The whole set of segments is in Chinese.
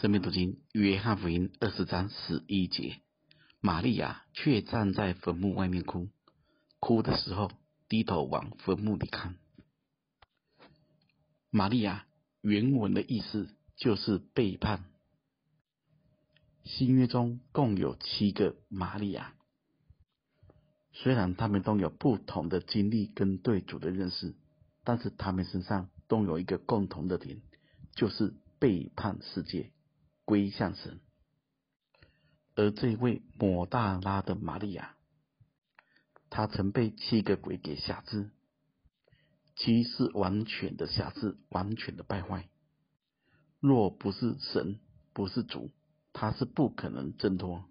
生命读经，约翰福音二十章十一节，玛利亚却站在坟墓外面哭，哭的时候低头往坟墓里看。玛利亚原文的意思就是背叛。新约中共有七个玛利亚，虽然他们都有不同的经历跟对主的认识，但是他们身上都有一个共同的点，就是背叛世界。归向神，而这位抹大拉的玛利亚，她曾被七个鬼给挟制，其是完全的挟制，完全的败坏。若不是神，不是主，她是不可能挣脱。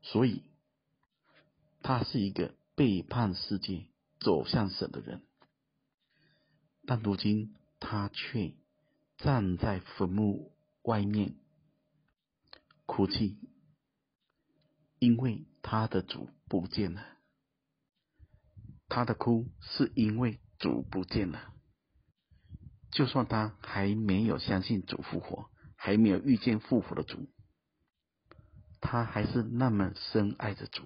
所以，她是一个背叛世界、走向神的人。但如今，她却站在坟墓。外面哭泣，因为他的主不见了。他的哭是因为主不见了。就算他还没有相信主复活，还没有遇见复活的主，他还是那么深爱着主。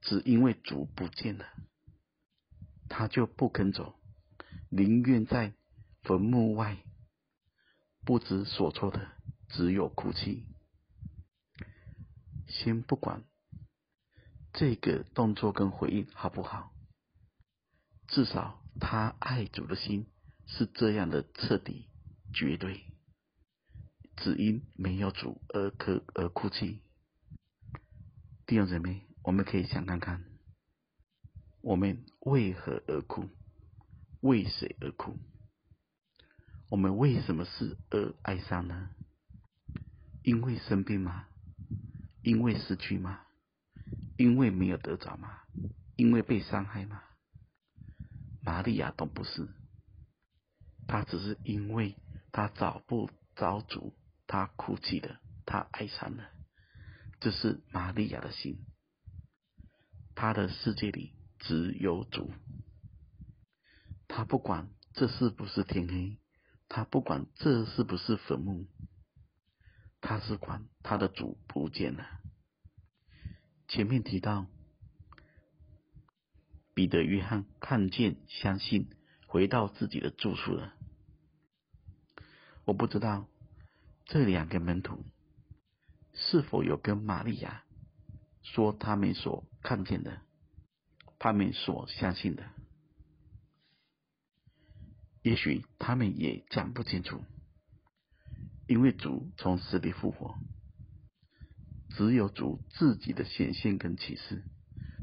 只因为主不见了，他就不肯走，宁愿在坟墓外。不知所措的，只有哭泣。先不管这个动作跟回应好不好，至少他爱主的心是这样的彻底、绝对。只因没有主而哭而哭泣。弟兄姊妹，我们可以想看看，我们为何而哭？为谁而哭？我们为什么是而哀伤呢？因为生病吗？因为失去吗？因为没有得着吗？因为被伤害吗？玛利亚都不是，她只是因为她找不着主，她哭泣了，她哀伤了。这是玛利亚的心，她的世界里只有主，她不管这是不是天黑。他不管这是不是坟墓，他是管他的主不见了。前面提到，彼得、约翰看见、相信，回到自己的住处了。我不知道这两个门徒是否有跟玛利亚说他们所看见的，他们所相信的。也许他们也讲不清楚，因为主从死里复活，只有主自己的显现跟启示，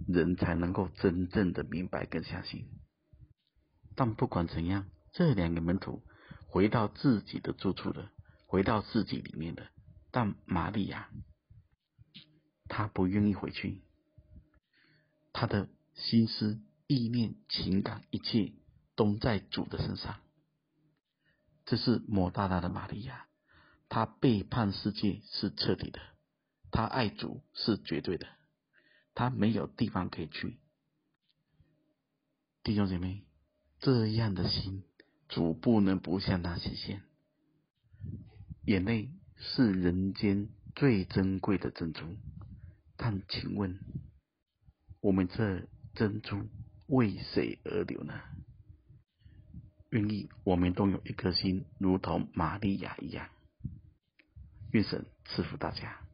人才能够真正的明白跟相信。但不管怎样，这两个门徒回到自己的住处了，回到自己里面了。但玛利亚，她不愿意回去，她的心思、意念、情感，一切。都在主的身上，这是抹大拉的玛利亚，她背叛世界是彻底的，她爱主是绝对的，她没有地方可以去。弟兄姐妹，这样的心，主不能不向她显现。眼泪是人间最珍贵的珍珠，但请问，我们这珍珠为谁而流呢？愿意，我们都有一颗心，如同玛利亚一样。愿神赐福大家。